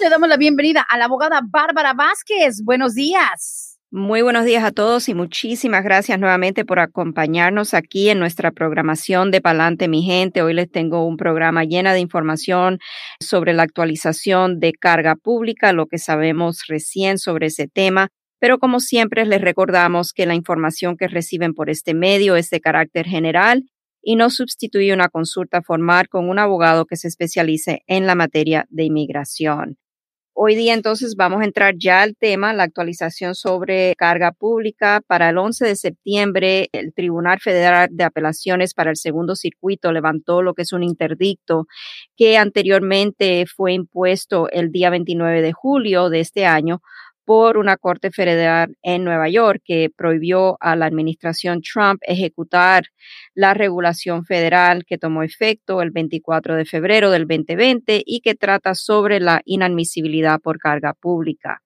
Le damos la bienvenida a la abogada Bárbara Vázquez. Buenos días. Muy buenos días a todos y muchísimas gracias nuevamente por acompañarnos aquí en nuestra programación de Palante, mi gente. Hoy les tengo un programa llena de información sobre la actualización de carga pública, lo que sabemos recién sobre ese tema. Pero como siempre les recordamos que la información que reciben por este medio es de carácter general y no sustituye una consulta formal con un abogado que se especialice en la materia de inmigración. Hoy día entonces vamos a entrar ya al tema, la actualización sobre carga pública. Para el 11 de septiembre, el Tribunal Federal de Apelaciones para el Segundo Circuito levantó lo que es un interdicto que anteriormente fue impuesto el día 29 de julio de este año por una corte federal en Nueva York que prohibió a la administración Trump ejecutar la regulación federal que tomó efecto el 24 de febrero del 2020 y que trata sobre la inadmisibilidad por carga pública.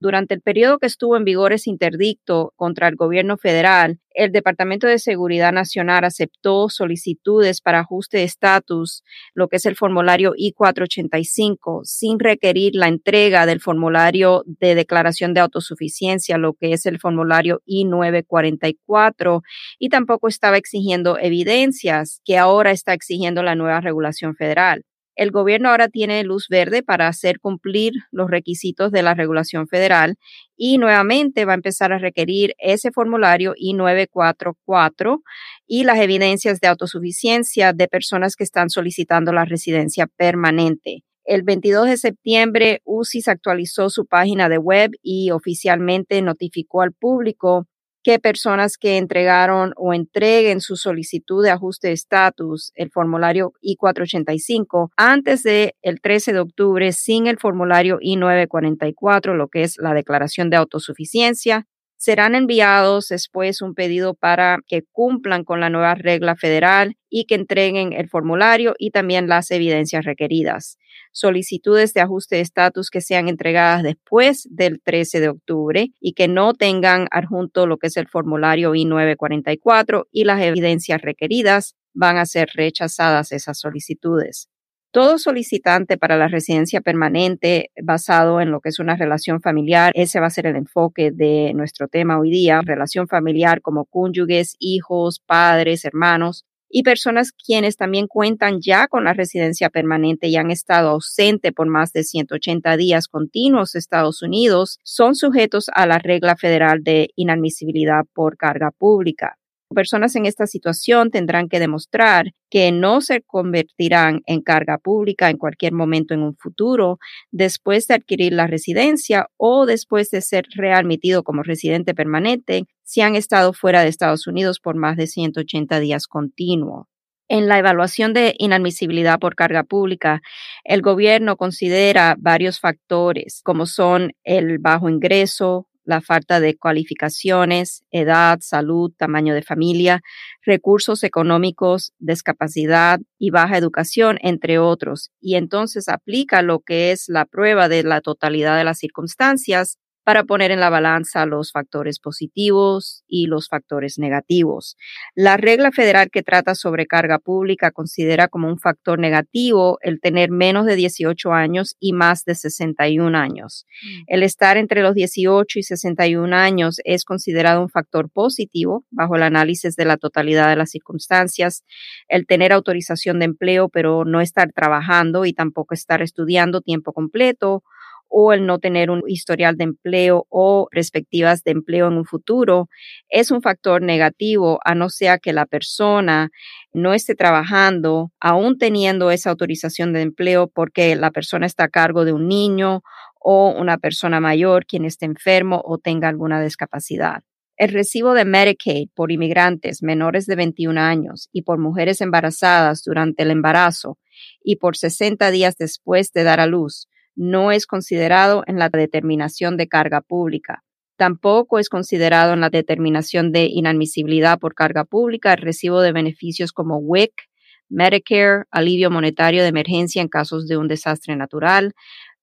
Durante el periodo que estuvo en vigor ese interdicto contra el gobierno federal, el Departamento de Seguridad Nacional aceptó solicitudes para ajuste de estatus, lo que es el formulario I-485, sin requerir la entrega del formulario de declaración de autosuficiencia, lo que es el formulario I-944, y tampoco estaba exigiendo evidencias que ahora está exigiendo la nueva regulación federal. El gobierno ahora tiene luz verde para hacer cumplir los requisitos de la regulación federal y nuevamente va a empezar a requerir ese formulario I-944 y las evidencias de autosuficiencia de personas que están solicitando la residencia permanente. El 22 de septiembre, UCIS actualizó su página de web y oficialmente notificó al público que personas que entregaron o entreguen su solicitud de ajuste de estatus, el formulario I-485, antes del el 13 de octubre sin el formulario I-944, lo que es la declaración de autosuficiencia, serán enviados después un pedido para que cumplan con la nueva regla federal y que entreguen el formulario y también las evidencias requeridas. Solicitudes de ajuste de estatus que sean entregadas después del 13 de octubre y que no tengan adjunto lo que es el formulario I-944 y las evidencias requeridas van a ser rechazadas esas solicitudes. Todo solicitante para la residencia permanente basado en lo que es una relación familiar, ese va a ser el enfoque de nuestro tema hoy día, relación familiar como cónyuges, hijos, padres, hermanos y personas quienes también cuentan ya con la residencia permanente y han estado ausente por más de 180 días continuos Estados Unidos, son sujetos a la regla federal de inadmisibilidad por carga pública. Personas en esta situación tendrán que demostrar que no se convertirán en carga pública en cualquier momento en un futuro después de adquirir la residencia o después de ser readmitido como residente permanente si han estado fuera de Estados Unidos por más de 180 días continuos. En la evaluación de inadmisibilidad por carga pública, el gobierno considera varios factores como son el bajo ingreso, la falta de cualificaciones, edad, salud, tamaño de familia, recursos económicos, discapacidad y baja educación, entre otros. Y entonces aplica lo que es la prueba de la totalidad de las circunstancias para poner en la balanza los factores positivos y los factores negativos. La regla federal que trata sobre carga pública considera como un factor negativo el tener menos de 18 años y más de 61 años. Mm. El estar entre los 18 y 61 años es considerado un factor positivo bajo el análisis de la totalidad de las circunstancias. El tener autorización de empleo pero no estar trabajando y tampoco estar estudiando tiempo completo o el no tener un historial de empleo o perspectivas de empleo en un futuro es un factor negativo a no ser que la persona no esté trabajando aún teniendo esa autorización de empleo porque la persona está a cargo de un niño o una persona mayor quien esté enfermo o tenga alguna discapacidad. El recibo de Medicaid por inmigrantes menores de 21 años y por mujeres embarazadas durante el embarazo y por 60 días después de dar a luz no es considerado en la determinación de carga pública. Tampoco es considerado en la determinación de inadmisibilidad por carga pública el recibo de beneficios como WIC, Medicare, alivio monetario de emergencia en casos de un desastre natural,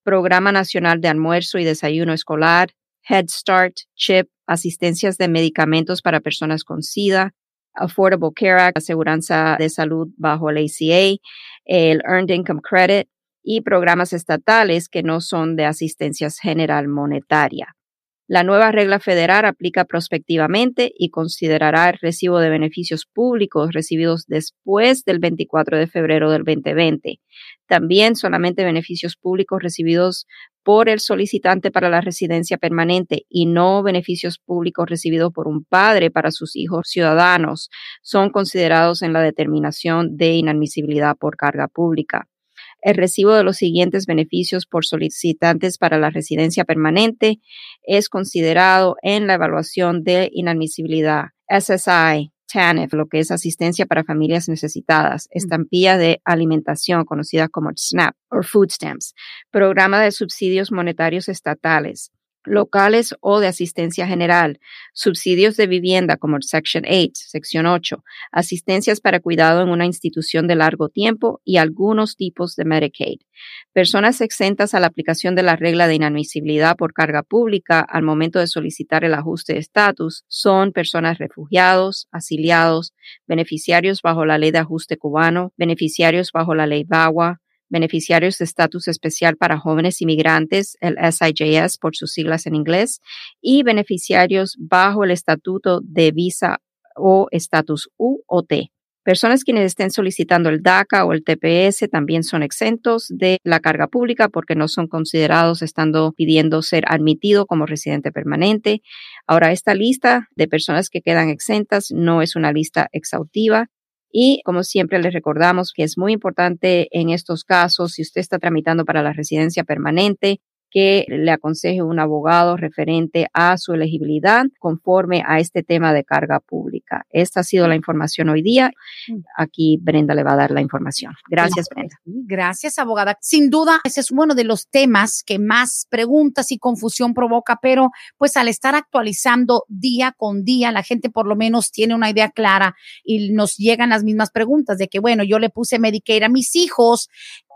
Programa Nacional de Almuerzo y Desayuno Escolar, Head Start, CHIP, asistencias de medicamentos para personas con SIDA, Affordable Care Act, aseguranza de salud bajo el ACA, el Earned Income Credit y programas estatales que no son de asistencia general monetaria. La nueva regla federal aplica prospectivamente y considerará el recibo de beneficios públicos recibidos después del 24 de febrero del 2020. También solamente beneficios públicos recibidos por el solicitante para la residencia permanente y no beneficios públicos recibidos por un padre para sus hijos ciudadanos son considerados en la determinación de inadmisibilidad por carga pública el recibo de los siguientes beneficios por solicitantes para la residencia permanente es considerado en la evaluación de inadmisibilidad. SSI, TANF, lo que es asistencia para familias necesitadas, estampilla de alimentación conocida como SNAP o Food Stamps, programa de subsidios monetarios estatales, locales o de asistencia general, subsidios de vivienda como Section 8, sección 8, asistencias para cuidado en una institución de largo tiempo y algunos tipos de Medicaid. Personas exentas a la aplicación de la regla de inadmisibilidad por carga pública al momento de solicitar el ajuste de estatus son personas refugiados, asiliados, beneficiarios bajo la ley de ajuste cubano, beneficiarios bajo la ley BAWA, beneficiarios de estatus especial para jóvenes inmigrantes, el SIJS por sus siglas en inglés, y beneficiarios bajo el estatuto de visa o estatus U o T. Personas quienes estén solicitando el DACA o el TPS también son exentos de la carga pública porque no son considerados estando pidiendo ser admitido como residente permanente. Ahora, esta lista de personas que quedan exentas no es una lista exhaustiva y como siempre les recordamos que es muy importante en estos casos, si usted está tramitando para la residencia permanente, que le aconseje un abogado referente a su elegibilidad conforme a este tema de carga pública. Esta ha sido la información hoy día. Aquí Brenda le va a dar la información. Gracias, Brenda. Gracias, abogada. Sin duda, ese es uno de los temas que más preguntas y confusión provoca, pero pues al estar actualizando día con día, la gente por lo menos tiene una idea clara y nos llegan las mismas preguntas de que, bueno, yo le puse Medicare a mis hijos,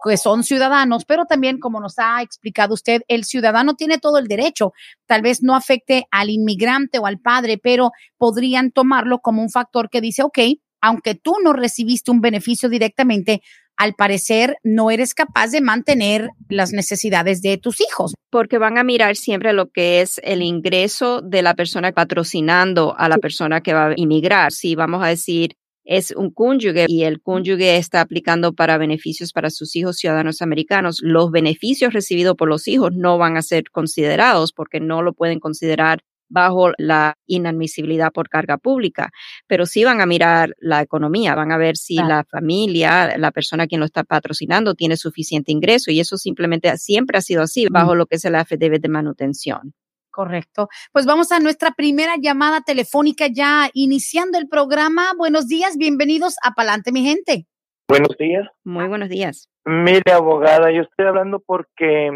que son ciudadanos, pero también, como nos ha explicado usted, el ciudadano tiene todo el derecho. Tal vez no afecte al inmigrante o al padre, pero podrían tomarlo como un factor que dice, ok, aunque tú no recibiste un beneficio directamente, al parecer no eres capaz de mantener las necesidades de tus hijos. Porque van a mirar siempre lo que es el ingreso de la persona patrocinando a la persona que va a inmigrar. Si vamos a decir, es un cónyuge y el cónyuge está aplicando para beneficios para sus hijos ciudadanos americanos, los beneficios recibidos por los hijos no van a ser considerados porque no lo pueden considerar bajo la inadmisibilidad por carga pública, pero sí van a mirar la economía, van a ver si la familia, la persona quien lo está patrocinando tiene suficiente ingreso y eso simplemente siempre ha sido así bajo lo que es el affidavit de manutención. Correcto. Pues vamos a nuestra primera llamada telefónica ya iniciando el programa. Buenos días, bienvenidos a Palante, mi gente. Buenos días. Muy buenos días. Mire, abogada, yo estoy hablando porque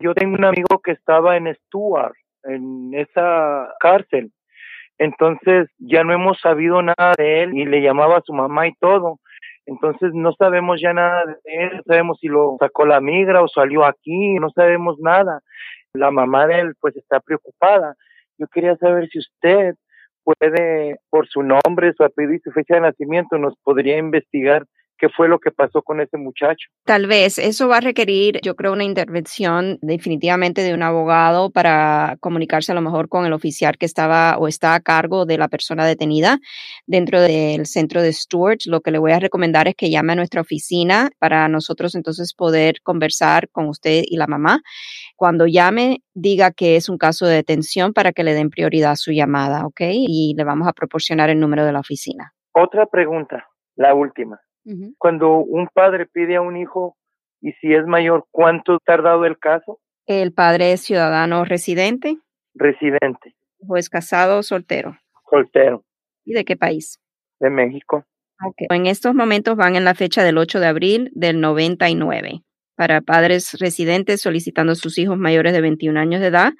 yo tengo un amigo que estaba en Stuart, en esa cárcel. Entonces ya no hemos sabido nada de él y le llamaba a su mamá y todo. Entonces no sabemos ya nada de él, no sabemos si lo sacó la migra o salió aquí, no sabemos nada la mamá de él pues está preocupada. Yo quería saber si usted puede, por su nombre, su apellido y su fecha de nacimiento, nos podría investigar qué fue lo que pasó con ese muchacho. Tal vez eso va a requerir, yo creo, una intervención definitivamente de un abogado para comunicarse a lo mejor con el oficial que estaba o está a cargo de la persona detenida dentro del centro de Stewart. Lo que le voy a recomendar es que llame a nuestra oficina para nosotros entonces poder conversar con usted y la mamá. Cuando llame, diga que es un caso de detención para que le den prioridad a su llamada, ¿ok? Y le vamos a proporcionar el número de la oficina. Otra pregunta, la última. Cuando un padre pide a un hijo y si es mayor, ¿cuánto tardado el caso? ¿El padre es ciudadano residente? Residente. ¿O es casado o soltero? Soltero. ¿Y de qué país? De México. Okay. En estos momentos van en la fecha del 8 de abril del 99 para padres residentes solicitando a sus hijos mayores de 21 años de edad,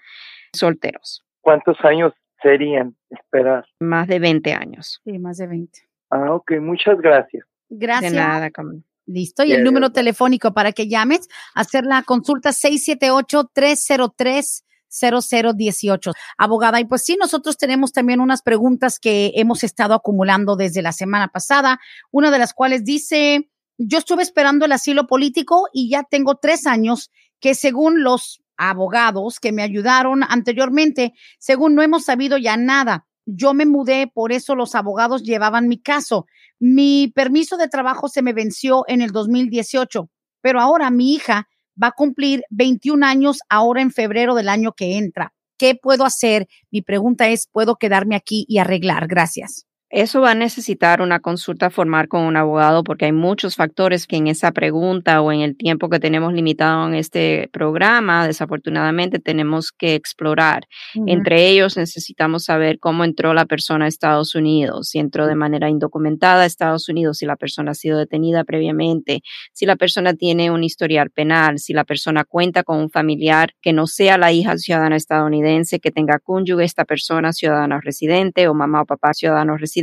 solteros. ¿Cuántos años serían esperar? Más de 20 años. Sí, más de 20. Ah, ok, muchas gracias. Gracias. De nada, Camila. Listo. Y el número telefónico para que llames, hacer la consulta 678-303-0018. Abogada, y pues sí, nosotros tenemos también unas preguntas que hemos estado acumulando desde la semana pasada, una de las cuales dice, yo estuve esperando el asilo político y ya tengo tres años que según los abogados que me ayudaron anteriormente, según no hemos sabido ya nada. Yo me mudé, por eso los abogados llevaban mi caso. Mi permiso de trabajo se me venció en el 2018, pero ahora mi hija va a cumplir 21 años ahora en febrero del año que entra. ¿Qué puedo hacer? Mi pregunta es, ¿puedo quedarme aquí y arreglar? Gracias. Eso va a necesitar una consulta formal con un abogado porque hay muchos factores que en esa pregunta o en el tiempo que tenemos limitado en este programa, desafortunadamente tenemos que explorar. Entre ellos necesitamos saber cómo entró la persona a Estados Unidos, si entró de manera indocumentada a Estados Unidos, si la persona ha sido detenida previamente, si la persona tiene un historial penal, si la persona cuenta con un familiar que no sea la hija ciudadana estadounidense, que tenga cónyuge esta persona ciudadana residente o mamá o papá ciudadano residente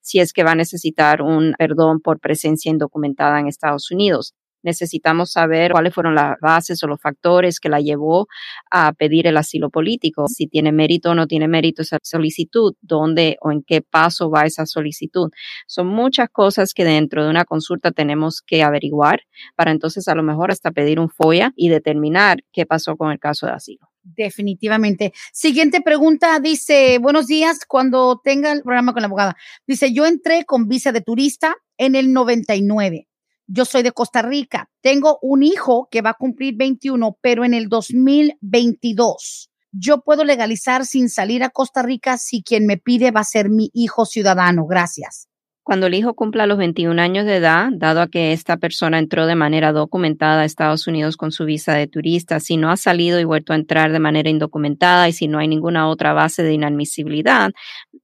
si es que va a necesitar un perdón por presencia indocumentada en Estados Unidos. Necesitamos saber cuáles fueron las bases o los factores que la llevó a pedir el asilo político, si tiene mérito o no tiene mérito esa solicitud, dónde o en qué paso va esa solicitud. Son muchas cosas que dentro de una consulta tenemos que averiguar para entonces a lo mejor hasta pedir un FOIA y determinar qué pasó con el caso de asilo. Definitivamente. Siguiente pregunta, dice, buenos días, cuando tenga el programa con la abogada. Dice, yo entré con visa de turista en el 99. Yo soy de Costa Rica. Tengo un hijo que va a cumplir 21, pero en el 2022. Yo puedo legalizar sin salir a Costa Rica si quien me pide va a ser mi hijo ciudadano. Gracias. Cuando el hijo cumpla los 21 años de edad, dado a que esta persona entró de manera documentada a Estados Unidos con su visa de turista, si no ha salido y vuelto a entrar de manera indocumentada y si no hay ninguna otra base de inadmisibilidad,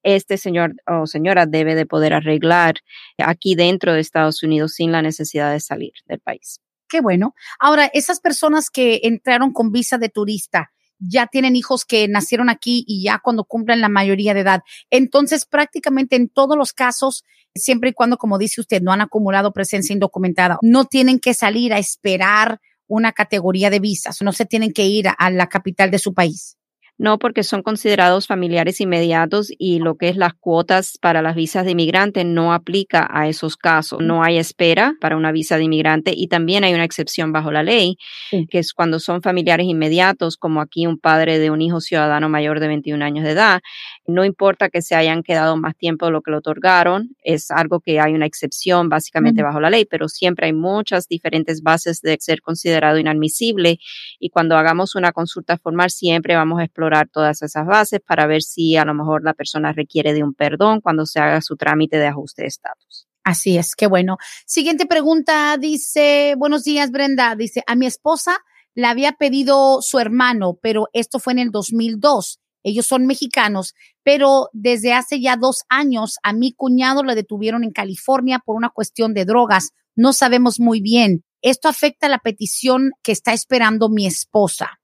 este señor o señora debe de poder arreglar aquí dentro de Estados Unidos sin la necesidad de salir del país. Qué bueno. Ahora, esas personas que entraron con visa de turista, ya tienen hijos que nacieron aquí y ya cuando cumplen la mayoría de edad. Entonces, prácticamente en todos los casos, siempre y cuando, como dice usted, no han acumulado presencia indocumentada, no tienen que salir a esperar una categoría de visas, no se tienen que ir a la capital de su país. No, porque son considerados familiares inmediatos y lo que es las cuotas para las visas de inmigrante no aplica a esos casos. No hay espera para una visa de inmigrante y también hay una excepción bajo la ley, que es cuando son familiares inmediatos, como aquí un padre de un hijo ciudadano mayor de 21 años de edad. No importa que se hayan quedado más tiempo de lo que le otorgaron, es algo que hay una excepción básicamente bajo la ley, pero siempre hay muchas diferentes bases de ser considerado inadmisible y cuando hagamos una consulta formal siempre vamos a explorar todas esas bases para ver si a lo mejor la persona requiere de un perdón cuando se haga su trámite de ajuste de estatus. Así es, qué bueno. Siguiente pregunta, dice, buenos días Brenda, dice, a mi esposa le había pedido su hermano, pero esto fue en el 2002. Ellos son mexicanos, pero desde hace ya dos años a mi cuñado le detuvieron en California por una cuestión de drogas. No sabemos muy bien. Esto afecta la petición que está esperando mi esposa.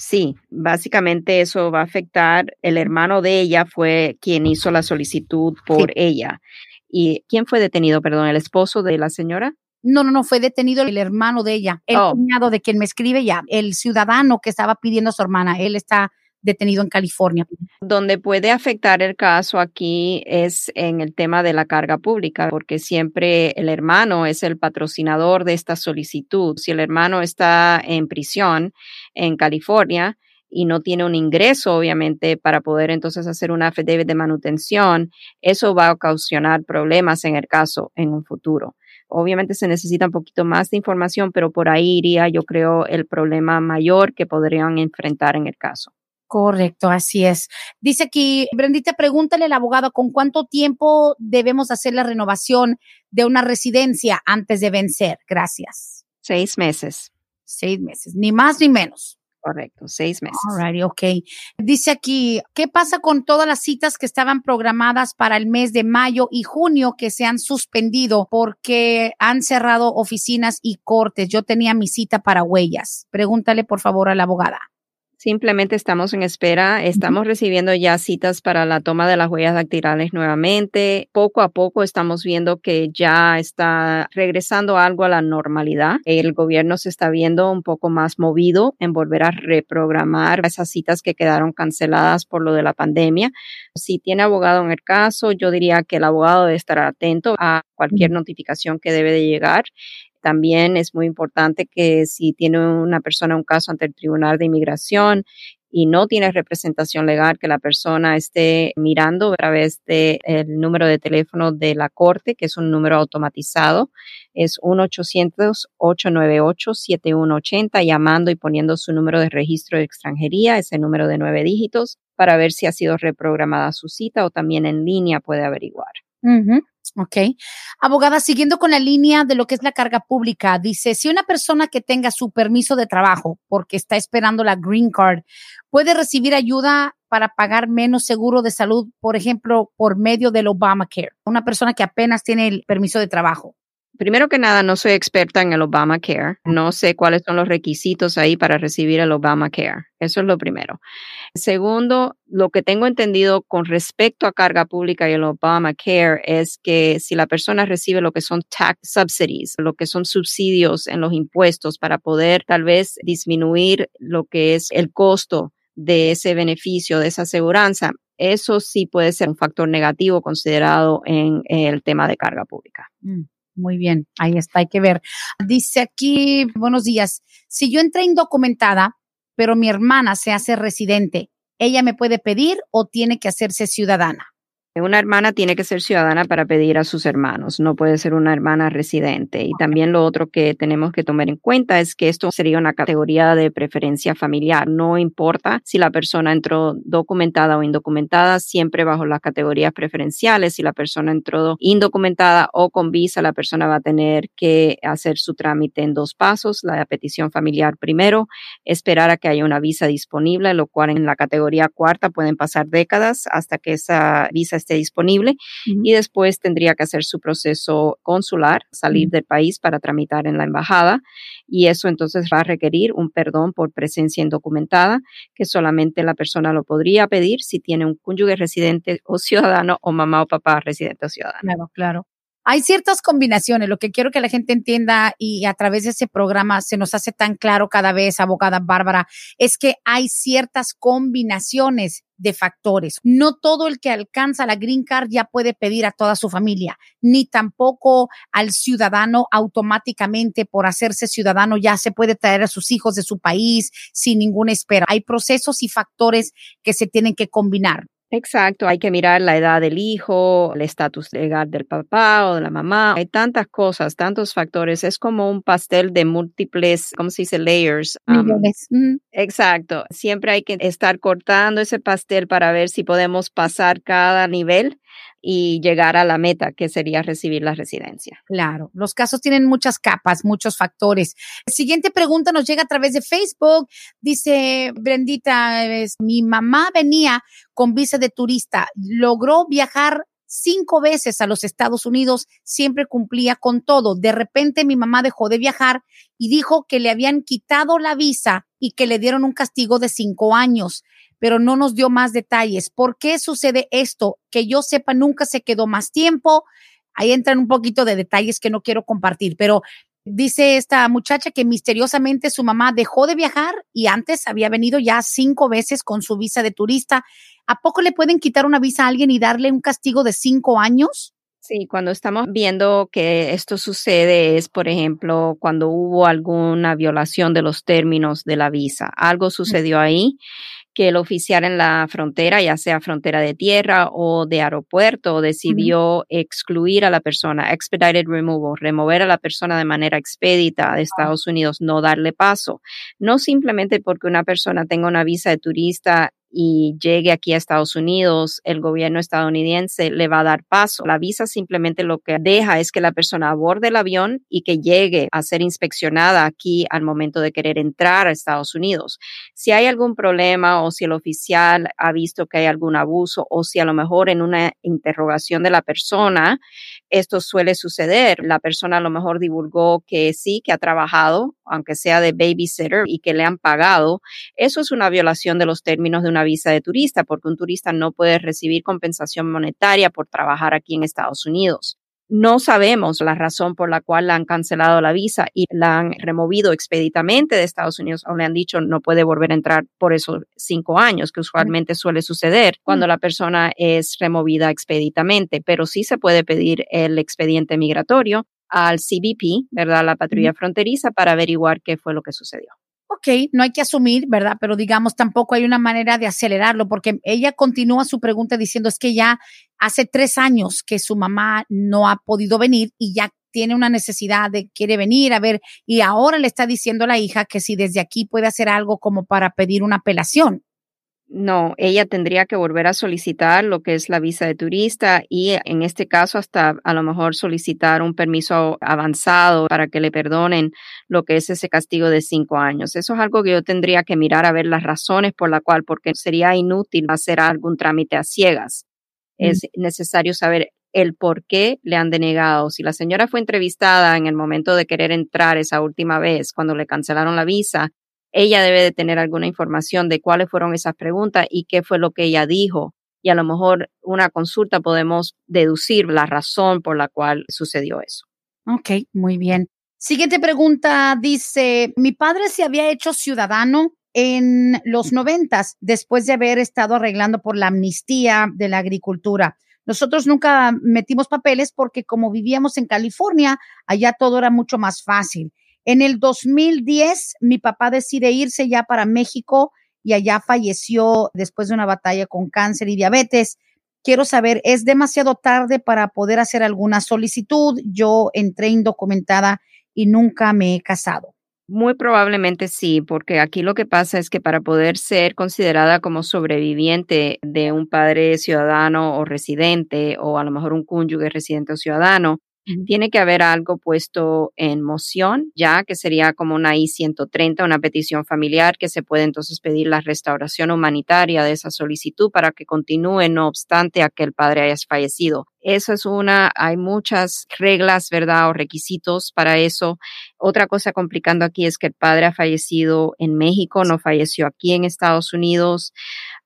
Sí, básicamente eso va a afectar. El hermano de ella fue quien hizo la solicitud por ella. ¿Y quién fue detenido? Perdón, el esposo de la señora. No, no, no, fue detenido el hermano de ella, el oh. cuñado de quien me escribe ya, el ciudadano que estaba pidiendo a su hermana. Él está detenido en California. Donde puede afectar el caso aquí es en el tema de la carga pública, porque siempre el hermano es el patrocinador de esta solicitud. Si el hermano está en prisión en California, y no tiene un ingreso, obviamente, para poder entonces hacer una affidavit de manutención, eso va a ocasionar problemas en el caso en un futuro. Obviamente se necesita un poquito más de información, pero por ahí iría, yo creo, el problema mayor que podrían enfrentar en el caso. Correcto, así es. Dice aquí, Brendita, pregúntale al abogado con cuánto tiempo debemos hacer la renovación de una residencia antes de vencer. Gracias. Seis meses. Seis meses, ni más ni menos. Correcto, seis meses. Alrighty, ok. Dice aquí, ¿qué pasa con todas las citas que estaban programadas para el mes de mayo y junio que se han suspendido porque han cerrado oficinas y cortes? Yo tenía mi cita para huellas. Pregúntale por favor a la abogada. Simplemente estamos en espera. Estamos recibiendo ya citas para la toma de las huellas dactilares nuevamente. Poco a poco estamos viendo que ya está regresando algo a la normalidad. El gobierno se está viendo un poco más movido en volver a reprogramar esas citas que quedaron canceladas por lo de la pandemia. Si tiene abogado en el caso, yo diría que el abogado debe estar atento a cualquier notificación que debe de llegar también es muy importante que si tiene una persona un caso ante el Tribunal de Inmigración y no tiene representación legal, que la persona esté mirando a través del número de teléfono de la corte, que es un número automatizado, es 1-800-898-7180, llamando y poniendo su número de registro de extranjería, ese número de nueve dígitos, para ver si ha sido reprogramada su cita o también en línea puede averiguar. Ok. Abogada, siguiendo con la línea de lo que es la carga pública, dice, si una persona que tenga su permiso de trabajo porque está esperando la green card puede recibir ayuda para pagar menos seguro de salud, por ejemplo, por medio del Obamacare. Una persona que apenas tiene el permiso de trabajo. Primero que nada, no soy experta en el Obamacare. No sé cuáles son los requisitos ahí para recibir el Obamacare. Eso es lo primero. Segundo, lo que tengo entendido con respecto a carga pública y el Obamacare es que si la persona recibe lo que son tax subsidies, lo que son subsidios en los impuestos para poder tal vez disminuir lo que es el costo de ese beneficio, de esa aseguranza, eso sí puede ser un factor negativo considerado en el tema de carga pública. Mm. Muy bien, ahí está, hay que ver. Dice aquí, buenos días, si yo entré indocumentada, pero mi hermana se hace residente, ¿ella me puede pedir o tiene que hacerse ciudadana? Una hermana tiene que ser ciudadana para pedir a sus hermanos, no puede ser una hermana residente. Y también lo otro que tenemos que tomar en cuenta es que esto sería una categoría de preferencia familiar. No importa si la persona entró documentada o indocumentada, siempre bajo las categorías preferenciales. Si la persona entró indocumentada o con visa, la persona va a tener que hacer su trámite en dos pasos. La petición familiar primero, esperar a que haya una visa disponible, lo cual en la categoría cuarta pueden pasar décadas hasta que esa visa esté disponible y después tendría que hacer su proceso consular, salir del país para tramitar en la embajada y eso entonces va a requerir un perdón por presencia indocumentada que solamente la persona lo podría pedir si tiene un cónyuge residente o ciudadano o mamá o papá residente o ciudadano. Claro, claro. Hay ciertas combinaciones, lo que quiero que la gente entienda y a través de ese programa se nos hace tan claro cada vez, abogada Bárbara, es que hay ciertas combinaciones de factores. No todo el que alcanza la green card ya puede pedir a toda su familia, ni tampoco al ciudadano automáticamente por hacerse ciudadano ya se puede traer a sus hijos de su país sin ninguna espera. Hay procesos y factores que se tienen que combinar. Exacto, hay que mirar la edad del hijo, el estatus legal del papá o de la mamá. Hay tantas cosas, tantos factores. Es como un pastel de múltiples, ¿cómo se dice? Layers. Exacto. Siempre hay que estar cortando ese pastel para ver si podemos pasar cada nivel y llegar a la meta, que sería recibir la residencia. Claro, los casos tienen muchas capas, muchos factores. Siguiente pregunta nos llega a través de Facebook. Dice Brendita, mi mamá venía con visa de turista, logró viajar cinco veces a los Estados Unidos, siempre cumplía con todo. De repente mi mamá dejó de viajar y dijo que le habían quitado la visa y que le dieron un castigo de cinco años pero no nos dio más detalles. ¿Por qué sucede esto? Que yo sepa, nunca se quedó más tiempo. Ahí entran un poquito de detalles que no quiero compartir, pero dice esta muchacha que misteriosamente su mamá dejó de viajar y antes había venido ya cinco veces con su visa de turista. ¿A poco le pueden quitar una visa a alguien y darle un castigo de cinco años? Sí, cuando estamos viendo que esto sucede es, por ejemplo, cuando hubo alguna violación de los términos de la visa. Algo sucedió ahí que el oficial en la frontera, ya sea frontera de tierra o de aeropuerto, decidió excluir a la persona, expedited removal, remover a la persona de manera expedita de Estados Unidos, no darle paso. No simplemente porque una persona tenga una visa de turista y llegue aquí a Estados Unidos, el gobierno estadounidense le va a dar paso. La visa simplemente lo que deja es que la persona aborde el avión y que llegue a ser inspeccionada aquí al momento de querer entrar a Estados Unidos. Si hay algún problema o si el oficial ha visto que hay algún abuso o si a lo mejor en una interrogación de la persona esto suele suceder. La persona a lo mejor divulgó que sí, que ha trabajado, aunque sea de babysitter y que le han pagado. Eso es una violación de los términos de una visa de turista, porque un turista no puede recibir compensación monetaria por trabajar aquí en Estados Unidos. No sabemos la razón por la cual la han cancelado la visa y la han removido expeditamente de Estados Unidos o le han dicho no puede volver a entrar por esos cinco años, que usualmente suele suceder cuando la persona es removida expeditamente, pero sí se puede pedir el expediente migratorio al CBP, ¿verdad? La patrulla fronteriza para averiguar qué fue lo que sucedió ok, no hay que asumir, ¿verdad? Pero digamos, tampoco hay una manera de acelerarlo, porque ella continúa su pregunta diciendo es que ya hace tres años que su mamá no ha podido venir y ya tiene una necesidad de quiere venir a ver y ahora le está diciendo a la hija que si desde aquí puede hacer algo como para pedir una apelación. No, ella tendría que volver a solicitar lo que es la visa de turista y en este caso hasta a lo mejor solicitar un permiso avanzado para que le perdonen lo que es ese castigo de cinco años. Eso es algo que yo tendría que mirar a ver las razones por la cual, porque sería inútil hacer algún trámite a ciegas. Es necesario saber el por qué le han denegado. Si la señora fue entrevistada en el momento de querer entrar esa última vez, cuando le cancelaron la visa, ella debe de tener alguna información de cuáles fueron esas preguntas y qué fue lo que ella dijo. Y a lo mejor una consulta podemos deducir la razón por la cual sucedió eso. Ok, muy bien. Siguiente pregunta dice, mi padre se había hecho ciudadano en los noventas después de haber estado arreglando por la amnistía de la agricultura. Nosotros nunca metimos papeles porque como vivíamos en California, allá todo era mucho más fácil. En el 2010, mi papá decide irse ya para México y allá falleció después de una batalla con cáncer y diabetes. Quiero saber, ¿es demasiado tarde para poder hacer alguna solicitud? Yo entré indocumentada y nunca me he casado. Muy probablemente sí, porque aquí lo que pasa es que para poder ser considerada como sobreviviente de un padre ciudadano o residente, o a lo mejor un cónyuge residente o ciudadano, tiene que haber algo puesto en moción, ya que sería como una I-130, una petición familiar, que se puede entonces pedir la restauración humanitaria de esa solicitud para que continúe, no obstante a que el padre haya fallecido. Eso es una, hay muchas reglas, ¿verdad? O requisitos para eso. Otra cosa complicando aquí es que el padre ha fallecido en México, no falleció aquí en Estados Unidos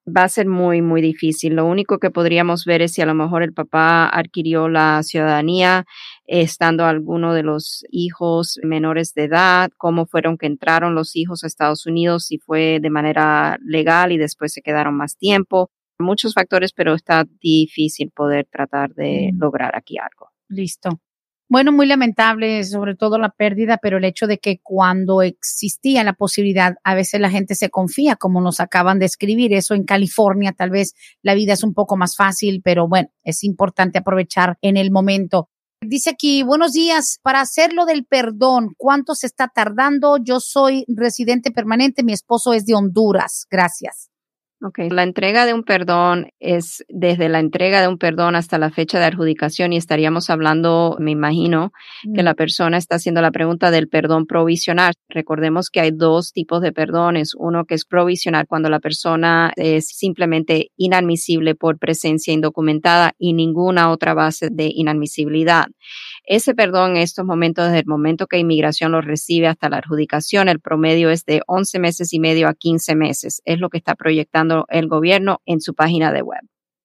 va a ser muy, muy difícil. Lo único que podríamos ver es si a lo mejor el papá adquirió la ciudadanía estando alguno de los hijos menores de edad, cómo fueron que entraron los hijos a Estados Unidos, si fue de manera legal y después se quedaron más tiempo. Muchos factores, pero está difícil poder tratar de mm. lograr aquí algo. Listo. Bueno, muy lamentable, sobre todo la pérdida, pero el hecho de que cuando existía la posibilidad, a veces la gente se confía, como nos acaban de escribir, eso en California tal vez la vida es un poco más fácil, pero bueno, es importante aprovechar en el momento. Dice aquí, buenos días, para hacerlo del perdón, ¿cuánto se está tardando? Yo soy residente permanente, mi esposo es de Honduras. Gracias. Ok, la entrega de un perdón es desde la entrega de un perdón hasta la fecha de adjudicación y estaríamos hablando, me imagino, que mm. la persona está haciendo la pregunta del perdón provisional. Recordemos que hay dos tipos de perdones, uno que es provisional cuando la persona es simplemente inadmisible por presencia indocumentada y ninguna otra base de inadmisibilidad. Ese perdón en estos momentos, desde el momento que inmigración lo recibe hasta la adjudicación, el promedio es de 11 meses y medio a 15 meses. Es lo que está proyectando el gobierno en su página de web.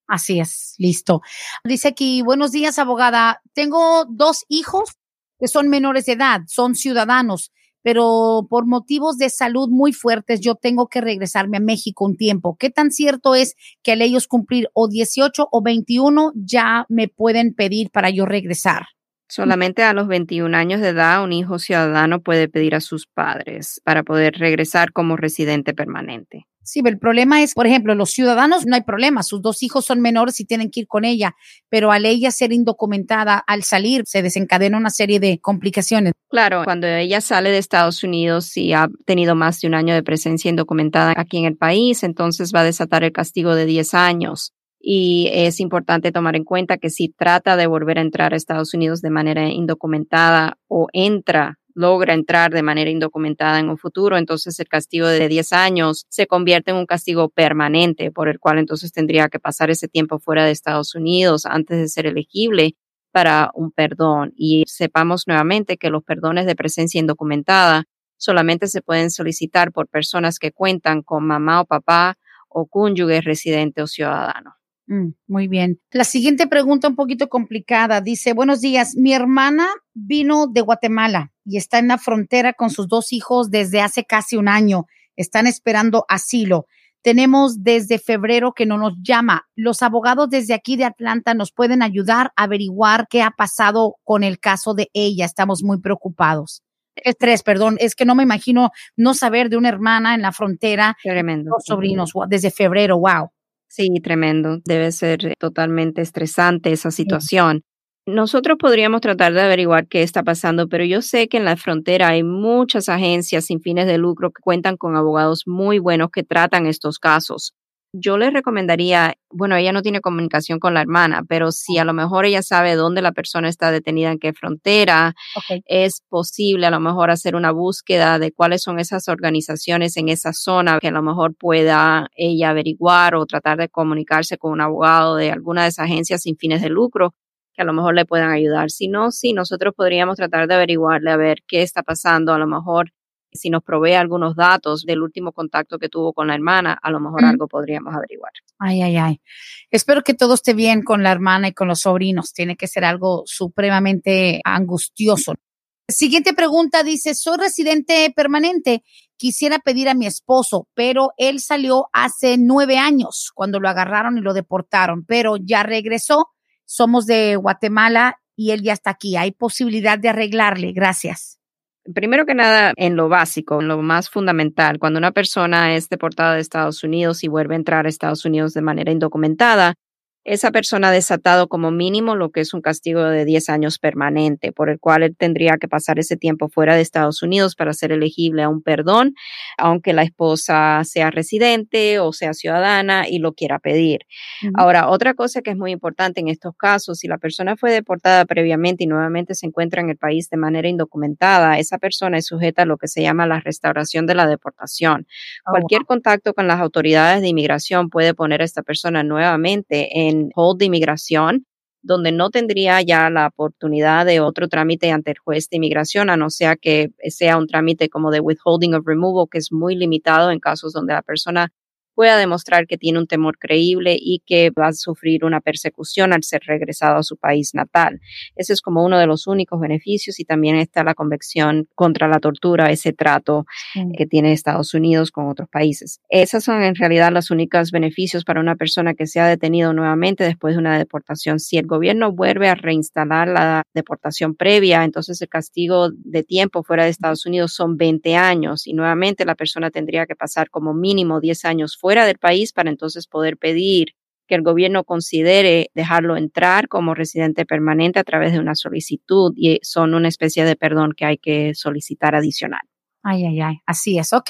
Así es, listo. Dice aquí, buenos días, abogada. Tengo dos hijos que son menores de edad, son ciudadanos, pero por motivos de salud muy fuertes yo tengo que regresarme a México un tiempo. ¿Qué tan cierto es que al ellos cumplir o 18 o 21 ya me pueden pedir para yo regresar? Solamente a los 21 años de edad un hijo ciudadano puede pedir a sus padres para poder regresar como residente permanente. Sí, el problema es, por ejemplo, los ciudadanos no hay problema, sus dos hijos son menores y tienen que ir con ella, pero al ella ser indocumentada, al salir, se desencadena una serie de complicaciones. Claro, cuando ella sale de Estados Unidos y ha tenido más de un año de presencia indocumentada aquí en el país, entonces va a desatar el castigo de 10 años. Y es importante tomar en cuenta que si trata de volver a entrar a Estados Unidos de manera indocumentada o entra logra entrar de manera indocumentada en un futuro, entonces el castigo de 10 años se convierte en un castigo permanente, por el cual entonces tendría que pasar ese tiempo fuera de Estados Unidos antes de ser elegible para un perdón. Y sepamos nuevamente que los perdones de presencia indocumentada solamente se pueden solicitar por personas que cuentan con mamá o papá o cónyuge residente o ciudadano. Mm, muy bien. La siguiente pregunta un poquito complicada. Dice, buenos días, mi hermana vino de Guatemala y está en la frontera con sus dos hijos desde hace casi un año. Están esperando asilo. Tenemos desde febrero que no nos llama. Los abogados desde aquí de Atlanta nos pueden ayudar a averiguar qué ha pasado con el caso de ella. Estamos muy preocupados. Estrés, perdón, es que no me imagino no saber de una hermana en la frontera. Tremendo. Dos sobrinos desde febrero, wow. Sí, tremendo. Debe ser totalmente estresante esa situación. Nosotros podríamos tratar de averiguar qué está pasando, pero yo sé que en la frontera hay muchas agencias sin fines de lucro que cuentan con abogados muy buenos que tratan estos casos yo le recomendaría, bueno, ella no tiene comunicación con la hermana, pero si a lo mejor ella sabe dónde la persona está detenida, en qué frontera, es posible a lo mejor hacer una búsqueda de cuáles son esas organizaciones en esa zona que a lo mejor pueda ella averiguar o tratar de comunicarse con un abogado de alguna de esas agencias sin fines de lucro que a lo mejor le puedan ayudar. Si no, sí, nosotros podríamos tratar de averiguarle a ver qué está pasando. A lo mejor si nos provee algunos datos del último contacto que tuvo con la hermana, a lo mejor algo podríamos averiguar. Ay, ay, ay. Espero que todo esté bien con la hermana y con los sobrinos. Tiene que ser algo supremamente angustioso. Siguiente pregunta dice, soy residente permanente. Quisiera pedir a mi esposo, pero él salió hace nueve años cuando lo agarraron y lo deportaron, pero ya regresó. Somos de Guatemala y él ya está aquí. Hay posibilidad de arreglarle. Gracias primero que nada, en lo básico, en lo más fundamental, cuando una persona es deportada de Estados Unidos y vuelve a entrar a Estados Unidos de manera indocumentada, esa persona ha desatado como mínimo lo que es un castigo de 10 años permanente, por el cual él tendría que pasar ese tiempo fuera de Estados Unidos para ser elegible a un perdón, aunque la esposa sea residente o sea ciudadana y lo quiera pedir. Ahora, otra cosa que es muy importante en estos casos, si la persona fue deportada previamente y nuevamente se encuentra en el país de manera indocumentada, esa persona es sujeta a lo que se llama la restauración de la deportación. Oh, Cualquier contacto con las autoridades de inmigración puede poner a esta persona nuevamente en hold de inmigración, donde no tendría ya la oportunidad de otro trámite ante el juez de inmigración, a no ser que sea un trámite como de withholding of removal, que es muy limitado en casos donde la persona pueda demostrar que tiene un temor creíble y que va a sufrir una persecución al ser regresado a su país natal. Ese es como uno de los únicos beneficios y también está la convección contra la tortura, ese trato que tiene Estados Unidos con otros países. Esas son en realidad los únicos beneficios para una persona que se ha detenido nuevamente después de una deportación. Si el gobierno vuelve a reinstalar la deportación previa, entonces el castigo de tiempo fuera de Estados Unidos son 20 años y nuevamente la persona tendría que pasar como mínimo 10 años fuera fuera del país para entonces poder pedir que el gobierno considere dejarlo entrar como residente permanente a través de una solicitud y son una especie de perdón que hay que solicitar adicional. Ay, ay, ay, así es, ok.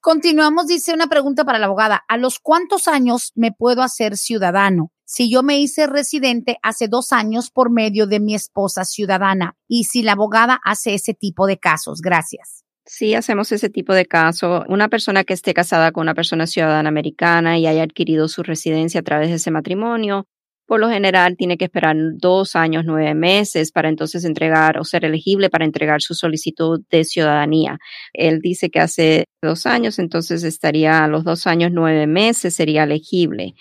Continuamos, dice una pregunta para la abogada. ¿A los cuántos años me puedo hacer ciudadano? Si yo me hice residente hace dos años por medio de mi esposa ciudadana y si la abogada hace ese tipo de casos. Gracias. Sí, hacemos ese tipo de caso. Una persona que esté casada con una persona ciudadana americana y haya adquirido su residencia a través de ese matrimonio, por lo general tiene que esperar dos años, nueve meses para entonces entregar o ser elegible para entregar su solicitud de ciudadanía. Él dice que hace dos años, entonces estaría a los dos años, nueve meses, sería elegible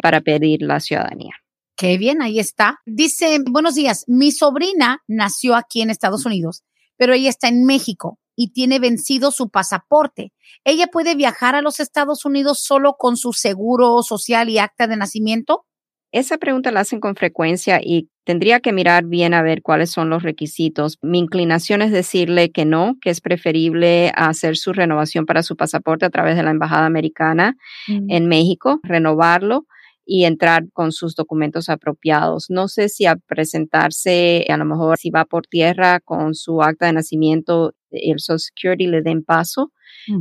para pedir la ciudadanía. Qué bien, ahí está. Dice, buenos días, mi sobrina nació aquí en Estados Unidos, pero ella está en México y tiene vencido su pasaporte. ¿Ella puede viajar a los Estados Unidos solo con su seguro social y acta de nacimiento? Esa pregunta la hacen con frecuencia y Tendría que mirar bien a ver cuáles son los requisitos. Mi inclinación es decirle que no, que es preferible hacer su renovación para su pasaporte a través de la Embajada Americana mm. en México, renovarlo y entrar con sus documentos apropiados. No sé si a presentarse, a lo mejor si va por tierra con su acta de nacimiento, el Social Security le den paso.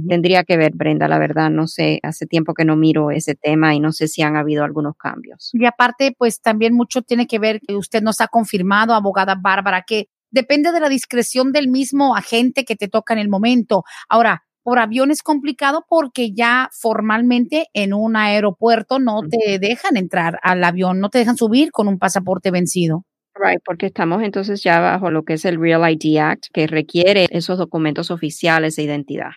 Tendría que ver, Brenda, la verdad, no sé, hace tiempo que no miro ese tema y no sé si han habido algunos cambios. Y aparte, pues también mucho tiene que ver que usted nos ha confirmado, abogada Bárbara, que depende de la discreción del mismo agente que te toca en el momento. Ahora, por avión es complicado porque ya formalmente en un aeropuerto no te dejan entrar al avión, no te dejan subir con un pasaporte vencido. Right, porque estamos entonces ya bajo lo que es el Real ID Act, que requiere esos documentos oficiales de identidad.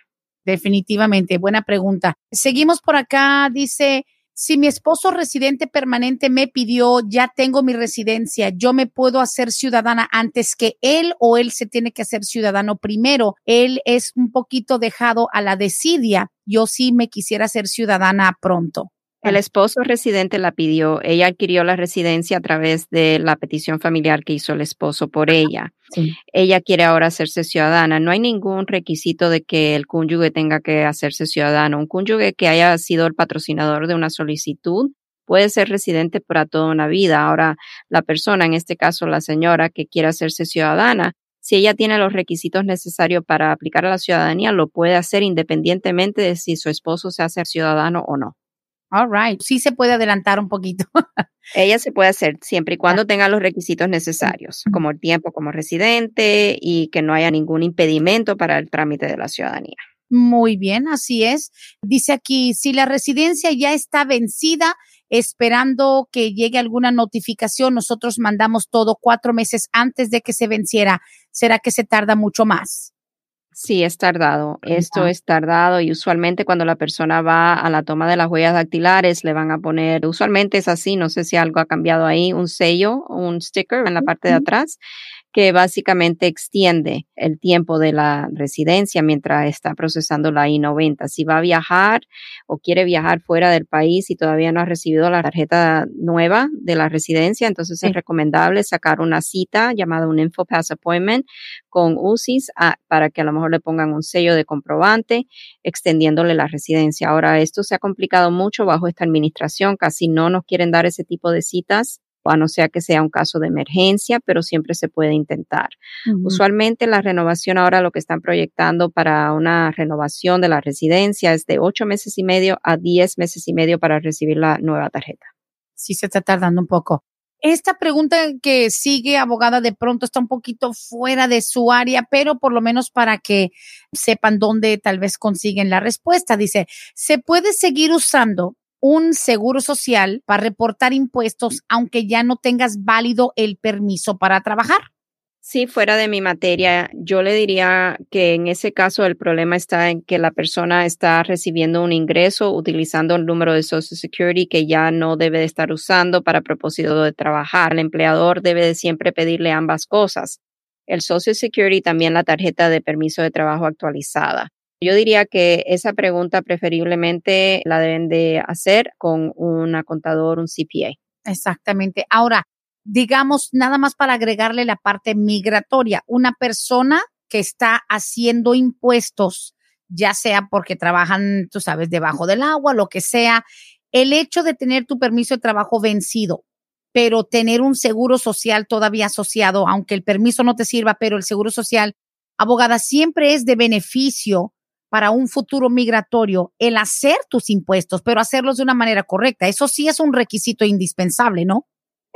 Definitivamente, buena pregunta. Seguimos por acá, dice, si mi esposo residente permanente me pidió, ya tengo mi residencia, yo me puedo hacer ciudadana antes que él o él se tiene que hacer ciudadano primero. Él es un poquito dejado a la desidia. Yo sí me quisiera hacer ciudadana pronto. El esposo residente la pidió. Ella adquirió la residencia a través de la petición familiar que hizo el esposo por ella. Ella quiere ahora hacerse ciudadana. No hay ningún requisito de que el cónyuge tenga que hacerse ciudadano. Un cónyuge que haya sido el patrocinador de una solicitud puede ser residente para toda una vida. Ahora, la persona, en este caso la señora que quiere hacerse ciudadana, si ella tiene los requisitos necesarios para aplicar a la ciudadanía, lo puede hacer independientemente de si su esposo se hace ciudadano o no. All right. Sí se puede adelantar un poquito. Ella se puede hacer siempre y cuando tenga los requisitos necesarios, como el tiempo como residente y que no haya ningún impedimento para el trámite de la ciudadanía. Muy bien, así es. Dice aquí, si la residencia ya está vencida, esperando que llegue alguna notificación, nosotros mandamos todo cuatro meses antes de que se venciera. ¿Será que se tarda mucho más? Sí, es tardado. Esto es tardado y usualmente cuando la persona va a la toma de las huellas dactilares le van a poner, usualmente es así, no sé si algo ha cambiado ahí, un sello, un sticker en la parte de atrás que básicamente extiende el tiempo de la residencia mientras está procesando la I-90. Si va a viajar o quiere viajar fuera del país y todavía no ha recibido la tarjeta nueva de la residencia, entonces es recomendable sacar una cita llamada un InfoPass Appointment con UCIS para que a lo mejor le pongan un sello de comprobante extendiéndole la residencia. Ahora, esto se ha complicado mucho bajo esta administración, casi no nos quieren dar ese tipo de citas a no sea que sea un caso de emergencia, pero siempre se puede intentar. Usualmente la renovación ahora lo que están proyectando para una renovación de la residencia es de ocho meses y medio a diez meses y medio para recibir la nueva tarjeta. Sí, se está tardando un poco. Esta pregunta que sigue, abogada, de pronto está un poquito fuera de su área, pero por lo menos para que sepan dónde tal vez consiguen la respuesta. Dice, ¿se puede seguir usando un seguro social para reportar impuestos aunque ya no tengas válido el permiso para trabajar. Sí, fuera de mi materia, yo le diría que en ese caso el problema está en que la persona está recibiendo un ingreso utilizando el número de Social Security que ya no debe de estar usando para propósito de trabajar. El empleador debe de siempre pedirle ambas cosas, el Social Security y también la tarjeta de permiso de trabajo actualizada. Yo diría que esa pregunta preferiblemente la deben de hacer con un contador, un CPA. Exactamente. Ahora, digamos, nada más para agregarle la parte migratoria, una persona que está haciendo impuestos, ya sea porque trabajan, tú sabes, debajo del agua, lo que sea, el hecho de tener tu permiso de trabajo vencido, pero tener un seguro social todavía asociado, aunque el permiso no te sirva, pero el seguro social, abogada, siempre es de beneficio para un futuro migratorio el hacer tus impuestos, pero hacerlos de una manera correcta. Eso sí es un requisito indispensable, ¿no?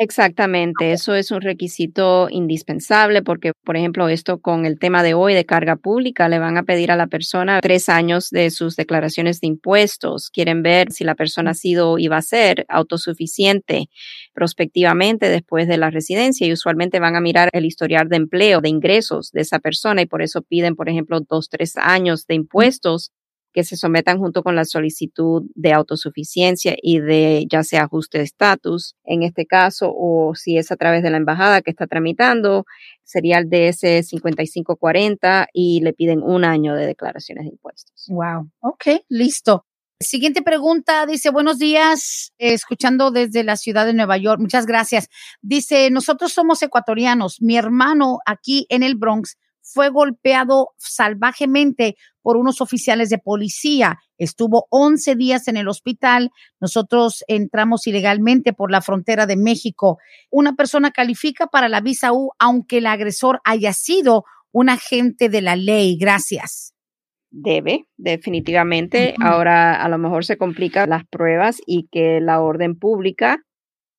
Exactamente, eso es un requisito indispensable porque, por ejemplo, esto con el tema de hoy de carga pública, le van a pedir a la persona tres años de sus declaraciones de impuestos. Quieren ver si la persona ha sido y va a ser autosuficiente prospectivamente después de la residencia y usualmente van a mirar el historial de empleo, de ingresos de esa persona y por eso piden, por ejemplo, dos, tres años de impuestos que se sometan junto con la solicitud de autosuficiencia y de ya sea ajuste de estatus en este caso o si es a través de la embajada que está tramitando, sería el DS 5540 y le piden un año de declaraciones de impuestos. Wow, ok, listo. Siguiente pregunta, dice, buenos días, escuchando desde la ciudad de Nueva York, muchas gracias. Dice, nosotros somos ecuatorianos, mi hermano aquí en el Bronx fue golpeado salvajemente por unos oficiales de policía. Estuvo 11 días en el hospital. Nosotros entramos ilegalmente por la frontera de México. Una persona califica para la visa U aunque el agresor haya sido un agente de la ley. Gracias. Debe, definitivamente. Ahora a lo mejor se complican las pruebas y que la orden pública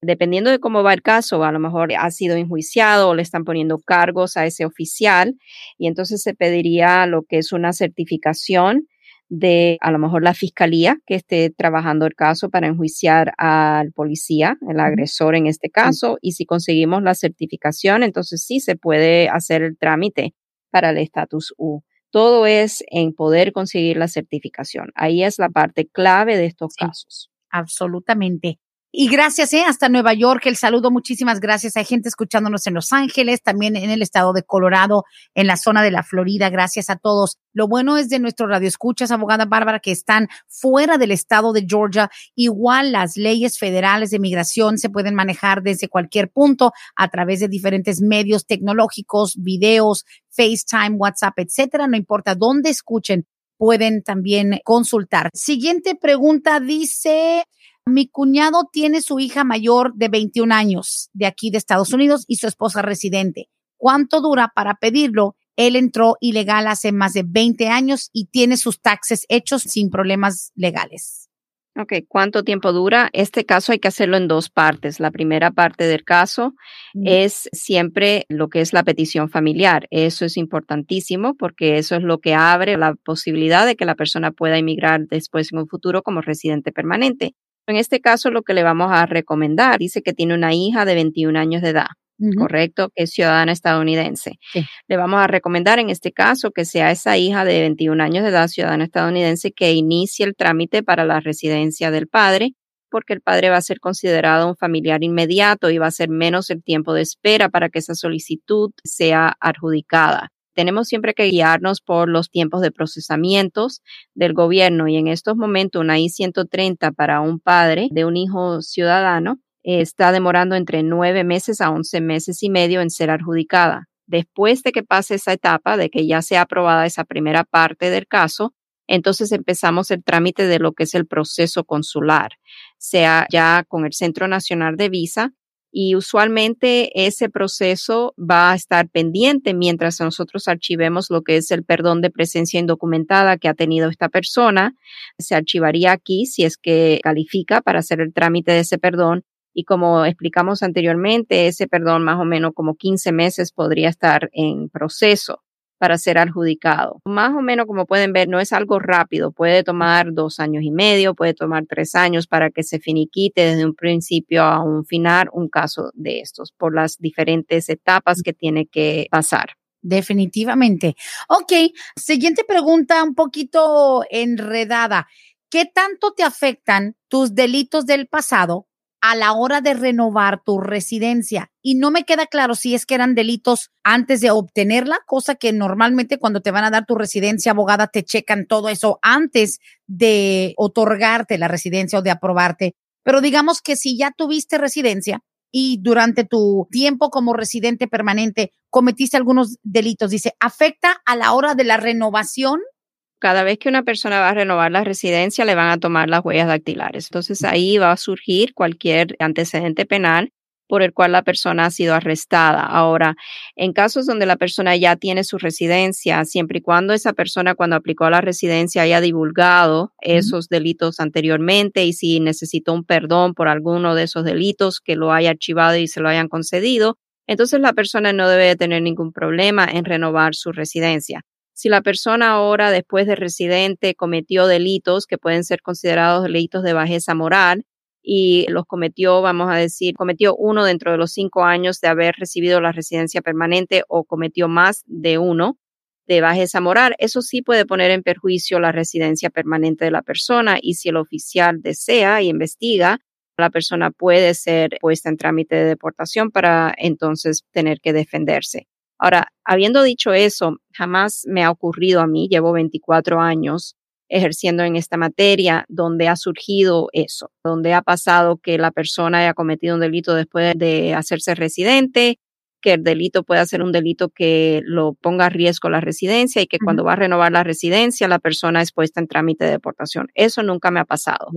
dependiendo de cómo va el caso, a lo mejor ha sido enjuiciado o le están poniendo cargos a ese oficial y entonces se pediría lo que es una certificación de a lo mejor la fiscalía que esté trabajando el caso para enjuiciar al policía, el agresor en este caso, y si conseguimos la certificación, entonces sí se puede hacer el trámite para el estatus U. Todo es en poder conseguir la certificación. Ahí es la parte clave de estos casos. Absolutamente. Y gracias, ¿eh? hasta Nueva York, el saludo, muchísimas gracias. Hay gente escuchándonos en Los Ángeles, también en el estado de Colorado, en la zona de la Florida. Gracias a todos. Lo bueno es de nuestro radio escuchas, abogada Bárbara, que están fuera del estado de Georgia. Igual las leyes federales de migración se pueden manejar desde cualquier punto a través de diferentes medios tecnológicos, videos, FaceTime, WhatsApp, etcétera. No importa dónde escuchen, pueden también consultar. Siguiente pregunta dice, mi cuñado tiene su hija mayor de 21 años de aquí de Estados Unidos y su esposa residente. ¿Cuánto dura para pedirlo? Él entró ilegal hace más de 20 años y tiene sus taxes hechos sin problemas legales. Ok, ¿cuánto tiempo dura? Este caso hay que hacerlo en dos partes. La primera parte del caso es siempre lo que es la petición familiar. Eso es importantísimo porque eso es lo que abre la posibilidad de que la persona pueda emigrar después en un futuro como residente permanente. En este caso, lo que le vamos a recomendar, dice que tiene una hija de 21 años de edad, correcto, que es ciudadana estadounidense. Le vamos a recomendar en este caso que sea esa hija de 21 años de edad, ciudadana estadounidense, que inicie el trámite para la residencia del padre, porque el padre va a ser considerado un familiar inmediato y va a ser menos el tiempo de espera para que esa solicitud sea adjudicada tenemos siempre que guiarnos por los tiempos de procesamientos del gobierno y en estos momentos una I-130 para un padre de un hijo ciudadano está demorando entre nueve meses a once meses y medio en ser adjudicada. Después de que pase esa etapa, de que ya sea aprobada esa primera parte del caso, entonces empezamos el trámite de lo que es el proceso consular, sea ya con el Centro Nacional de Visa y usualmente ese proceso va a estar pendiente mientras nosotros archivemos lo que es el perdón de presencia indocumentada que ha tenido esta persona. Se archivaría aquí si es que califica para hacer el trámite de ese perdón. Y como explicamos anteriormente, ese perdón más o menos como 15 meses podría estar en proceso para ser adjudicado. Más o menos, como pueden ver, no es algo rápido. Puede tomar dos años y medio, puede tomar tres años para que se finiquite desde un principio a un final un caso de estos por las diferentes etapas que tiene que pasar. Definitivamente. Ok, siguiente pregunta un poquito enredada. ¿Qué tanto te afectan tus delitos del pasado a la hora de renovar tu residencia. Y no me queda claro si es que eran delitos antes de obtenerla, cosa que normalmente cuando te van a dar tu residencia abogada te checan todo eso antes de otorgarte la residencia o de aprobarte. Pero digamos que si ya tuviste residencia y durante tu tiempo como residente permanente cometiste algunos delitos, dice, ¿afecta a la hora de la renovación? Cada vez que una persona va a renovar la residencia, le van a tomar las huellas dactilares. Entonces ahí va a surgir cualquier antecedente penal por el cual la persona ha sido arrestada. Ahora, en casos donde la persona ya tiene su residencia, siempre y cuando esa persona cuando aplicó la residencia haya divulgado esos delitos anteriormente y si necesitó un perdón por alguno de esos delitos que lo haya archivado y se lo hayan concedido, entonces la persona no debe tener ningún problema en renovar su residencia. Si la persona ahora, después de residente, cometió delitos que pueden ser considerados delitos de bajeza moral y los cometió, vamos a decir, cometió uno dentro de los cinco años de haber recibido la residencia permanente o cometió más de uno de bajeza moral, eso sí puede poner en perjuicio la residencia permanente de la persona y si el oficial desea y investiga, la persona puede ser puesta en trámite de deportación para entonces tener que defenderse. Ahora, habiendo dicho eso, jamás me ha ocurrido a mí, llevo 24 años ejerciendo en esta materia donde ha surgido eso, donde ha pasado que la persona haya cometido un delito después de hacerse residente que el delito pueda ser un delito que lo ponga a riesgo la residencia y que cuando va a renovar la residencia la persona es puesta en trámite de deportación. Eso nunca me ha pasado.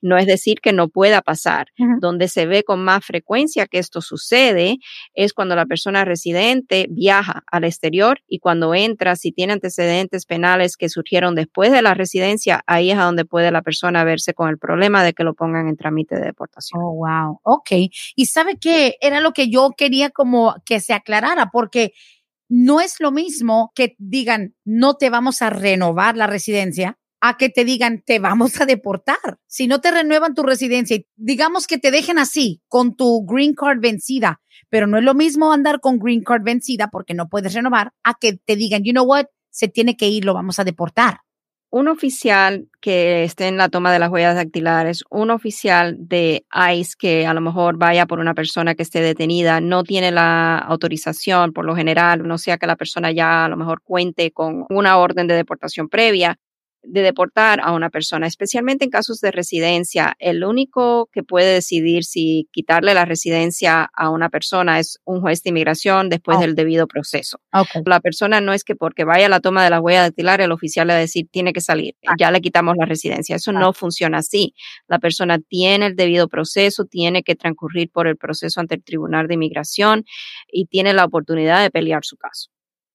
No es decir que no pueda pasar. Donde se ve con más frecuencia que esto sucede es cuando la persona residente viaja al exterior y cuando entra, si tiene antecedentes penales que surgieron después de la residencia, ahí es a donde puede la persona verse con el problema de que lo pongan en trámite de deportación. Oh, wow. Ok. Y sabe que era lo que yo quería como que se aclarara, porque no es lo mismo que digan, no te vamos a renovar la residencia, a que te digan, te vamos a deportar. Si no te renuevan tu residencia, digamos que te dejen así, con tu green card vencida, pero no es lo mismo andar con green card vencida porque no puedes renovar, a que te digan, you know what, se tiene que ir, lo vamos a deportar un oficial que esté en la toma de las huellas dactilares, un oficial de ICE que a lo mejor vaya por una persona que esté detenida, no tiene la autorización por lo general, no sea que la persona ya a lo mejor cuente con una orden de deportación previa, de deportar a una persona, especialmente en casos de residencia. El único que puede decidir si quitarle la residencia a una persona es un juez de inmigración después del debido proceso. La persona no es que porque vaya a la toma de la huella dactilar, el oficial le va a decir tiene que salir, ah. ya le quitamos la residencia. Eso no funciona así. La persona tiene el debido proceso, tiene que transcurrir por el proceso ante el Tribunal de Inmigración y tiene la oportunidad de pelear su caso.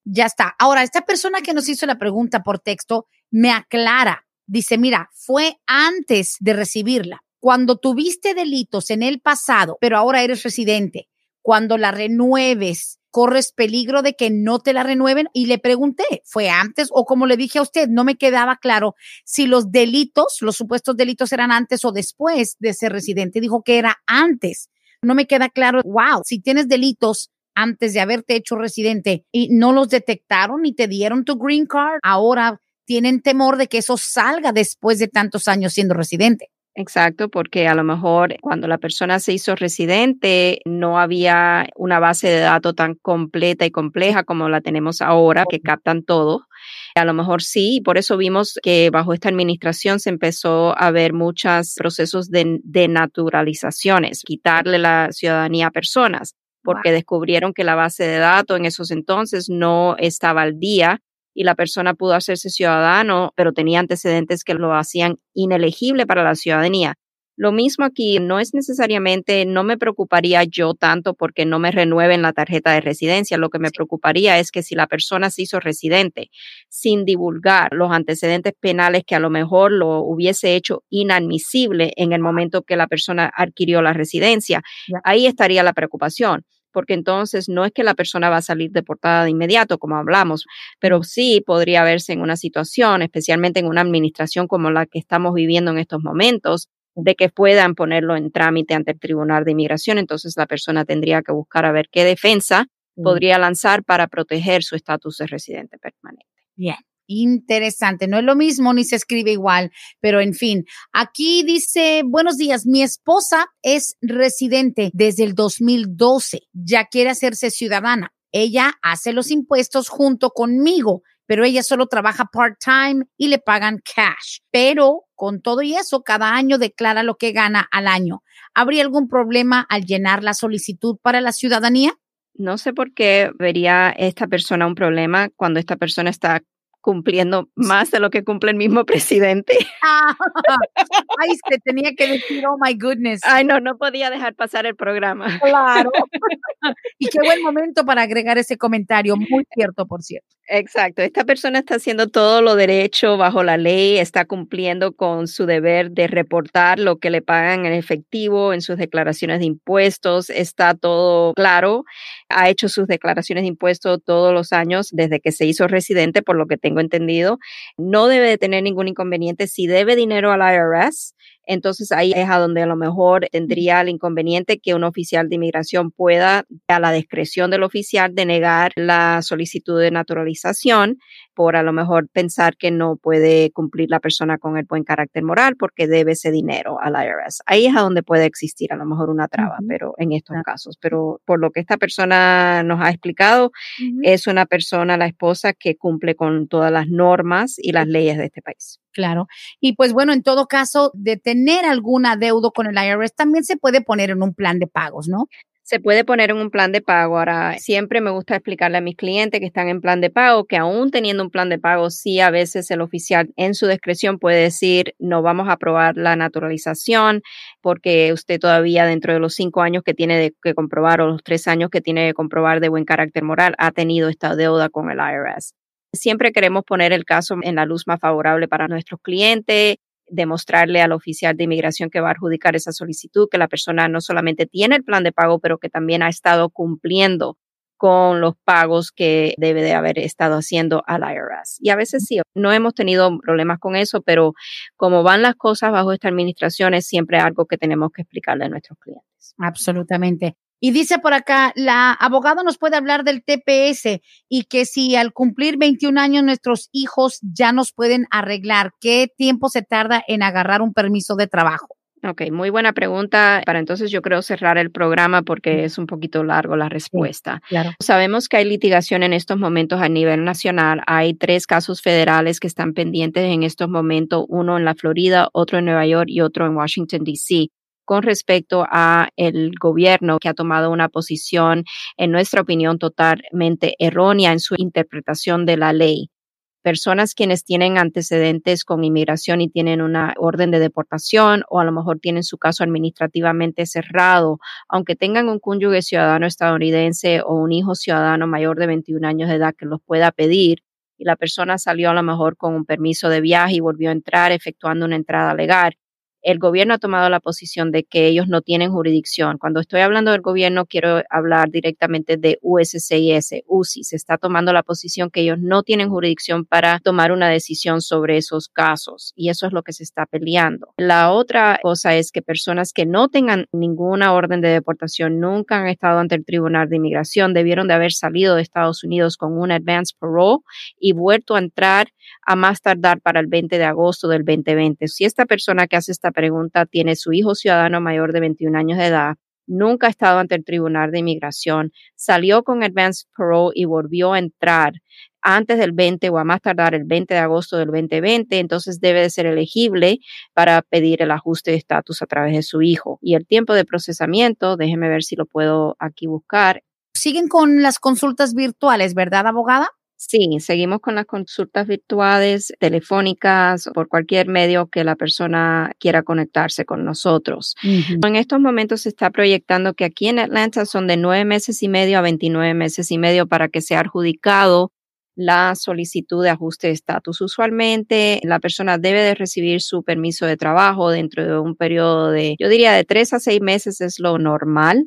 Ya está. Ahora, esta persona que nos hizo la pregunta por texto me aclara. Dice, mira, fue antes de recibirla. Cuando tuviste delitos en el pasado, pero ahora eres residente, cuando la renueves, corres peligro de que no te la renueven. Y le pregunté, ¿fue antes o como le dije a usted? No me quedaba claro si los delitos, los supuestos delitos eran antes o después de ser residente. Dijo que era antes. No me queda claro, wow, si tienes delitos antes de haberte hecho residente y no los detectaron y te dieron tu green card, ahora tienen temor de que eso salga después de tantos años siendo residente. Exacto, porque a lo mejor cuando la persona se hizo residente no había una base de datos tan completa y compleja como la tenemos ahora, que captan todo. A lo mejor sí, y por eso vimos que bajo esta administración se empezó a ver muchos procesos de, de naturalizaciones, quitarle la ciudadanía a personas porque descubrieron que la base de datos en esos entonces no estaba al día y la persona pudo hacerse ciudadano, pero tenía antecedentes que lo hacían inelegible para la ciudadanía. Lo mismo aquí, no es necesariamente, no me preocuparía yo tanto porque no me renueven la tarjeta de residencia. Lo que me preocuparía es que si la persona se hizo residente sin divulgar los antecedentes penales que a lo mejor lo hubiese hecho inadmisible en el momento que la persona adquirió la residencia, ahí estaría la preocupación porque entonces no es que la persona va a salir deportada de inmediato, como hablamos, pero sí podría verse en una situación, especialmente en una administración como la que estamos viviendo en estos momentos, de que puedan ponerlo en trámite ante el Tribunal de Inmigración. Entonces la persona tendría que buscar a ver qué defensa podría lanzar para proteger su estatus de residente permanente. Bien. Interesante, no es lo mismo ni se escribe igual, pero en fin, aquí dice, buenos días, mi esposa es residente desde el 2012, ya quiere hacerse ciudadana. Ella hace los impuestos junto conmigo, pero ella solo trabaja part-time y le pagan cash. Pero con todo y eso, cada año declara lo que gana al año. ¿Habría algún problema al llenar la solicitud para la ciudadanía? No sé por qué vería esta persona un problema cuando esta persona está cumpliendo más de lo que cumple el mismo presidente. Ah, ay, se tenía que decir, oh my goodness. Ay, no, no podía dejar pasar el programa. Claro. y qué buen momento para agregar ese comentario, muy cierto, por cierto. Exacto, esta persona está haciendo todo lo derecho bajo la ley, está cumpliendo con su deber de reportar lo que le pagan en efectivo en sus declaraciones de impuestos, está todo claro, ha hecho sus declaraciones de impuestos todos los años desde que se hizo residente, por lo que tengo entendido, no debe de tener ningún inconveniente si debe dinero al IRS entonces ahí es a donde a lo mejor tendría el inconveniente que un oficial de inmigración pueda, a la discreción del oficial, denegar la solicitud de naturalización por a lo mejor pensar que no puede cumplir la persona con el buen carácter moral porque debe ese dinero al IRS. Ahí es a donde puede existir a lo mejor una traba, pero en estos casos. Pero por lo que esta persona nos ha explicado, es una persona, la esposa, que cumple con todas las normas y las leyes de este país. Claro. Y pues bueno, en todo caso, de tener algún adeudo con el IRS, también se puede poner en un plan de pagos, ¿no? se puede poner en un plan de pago. Ahora, siempre me gusta explicarle a mis clientes que están en plan de pago que aún teniendo un plan de pago, sí a veces el oficial en su discreción puede decir, no vamos a aprobar la naturalización porque usted todavía dentro de los cinco años que tiene que comprobar o los tres años que tiene que comprobar de buen carácter moral ha tenido esta deuda con el IRS. Siempre queremos poner el caso en la luz más favorable para nuestros clientes demostrarle al oficial de inmigración que va a adjudicar esa solicitud que la persona no solamente tiene el plan de pago, pero que también ha estado cumpliendo con los pagos que debe de haber estado haciendo al IRS. Y a veces sí, no hemos tenido problemas con eso, pero como van las cosas bajo esta administración es siempre algo que tenemos que explicarle a nuestros clientes. Absolutamente. Y dice por acá, la abogada nos puede hablar del TPS y que si al cumplir 21 años nuestros hijos ya nos pueden arreglar, ¿qué tiempo se tarda en agarrar un permiso de trabajo? Ok, muy buena pregunta. Para entonces yo creo cerrar el programa porque es un poquito largo la respuesta. claro. Sabemos que hay litigación en estos momentos a nivel nacional. Hay tres casos federales que están pendientes en estos momentos, uno en la Florida, otro en Nueva York y otro en Washington, D.C con respecto a el gobierno que ha tomado una posición, en nuestra opinión, totalmente errónea en su interpretación de la ley. Personas quienes tienen antecedentes con inmigración y tienen una orden de deportación o a lo mejor tienen su caso administrativamente cerrado, aunque tengan un cónyuge ciudadano estadounidense o un hijo ciudadano mayor de 21 años de edad que los pueda pedir, y la persona salió a lo mejor con un permiso de viaje y volvió a entrar efectuando una entrada legal, el gobierno ha tomado la posición de que ellos no tienen jurisdicción. Cuando estoy hablando del gobierno, quiero hablar directamente de USCIS, UCI. Se está tomando la posición que ellos no tienen jurisdicción para tomar una decisión sobre esos casos y eso es lo que se está peleando. La otra cosa es que personas que no tengan ninguna orden de deportación, nunca han estado ante el Tribunal de Inmigración, debieron de haber salido de Estados Unidos con un advance parole y vuelto a entrar a más tardar para el 20 de agosto del 2020. Si esta persona que hace esta pregunta tiene su hijo ciudadano mayor de 21 años de edad, nunca ha estado ante el Tribunal de Inmigración, salió con advance parole y volvió a entrar antes del 20 o a más tardar el 20 de agosto del 2020, entonces debe de ser elegible para pedir el ajuste de estatus a través de su hijo. Y el tiempo de procesamiento, déjeme ver si lo puedo aquí buscar. Siguen con las consultas virtuales, ¿verdad, abogada? Sí, seguimos con las consultas virtuales, telefónicas, por cualquier medio que la persona quiera conectarse con nosotros. En estos momentos se está proyectando que aquí en Atlanta son de nueve meses y medio a 29 meses y medio para que sea adjudicado la solicitud de ajuste de estatus. Usualmente la persona debe de recibir su permiso de trabajo dentro de un periodo de, yo diría, de tres a seis meses es lo normal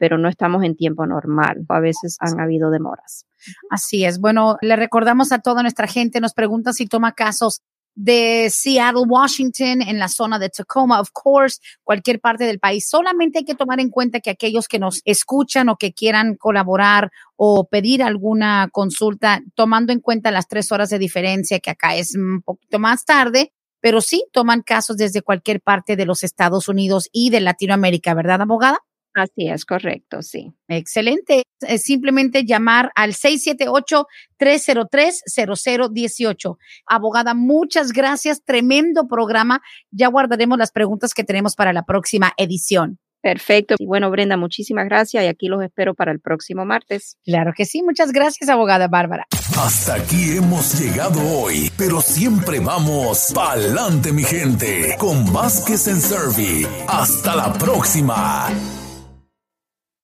pero no estamos en tiempo normal. A veces han habido demoras. Así es. Bueno, le recordamos a toda nuestra gente, nos pregunta si toma casos de Seattle, Washington, en la zona de Tacoma, of course, cualquier parte del país. Solamente hay que tomar en cuenta que aquellos que nos escuchan o que quieran colaborar o pedir alguna consulta, tomando en cuenta las tres horas de diferencia, que acá es un poquito más tarde, pero sí toman casos desde cualquier parte de los Estados Unidos y de Latinoamérica, ¿verdad, abogada? Así es, correcto, sí. Excelente. Es simplemente llamar al 678-303-0018. Abogada, muchas gracias. Tremendo programa. Ya guardaremos las preguntas que tenemos para la próxima edición. Perfecto. Y bueno, Brenda, muchísimas gracias y aquí los espero para el próximo martes. Claro que sí. Muchas gracias, abogada Bárbara. Hasta aquí hemos llegado hoy, pero siempre vamos pa'lante, mi gente, con Vázquez en Servi. Hasta la próxima.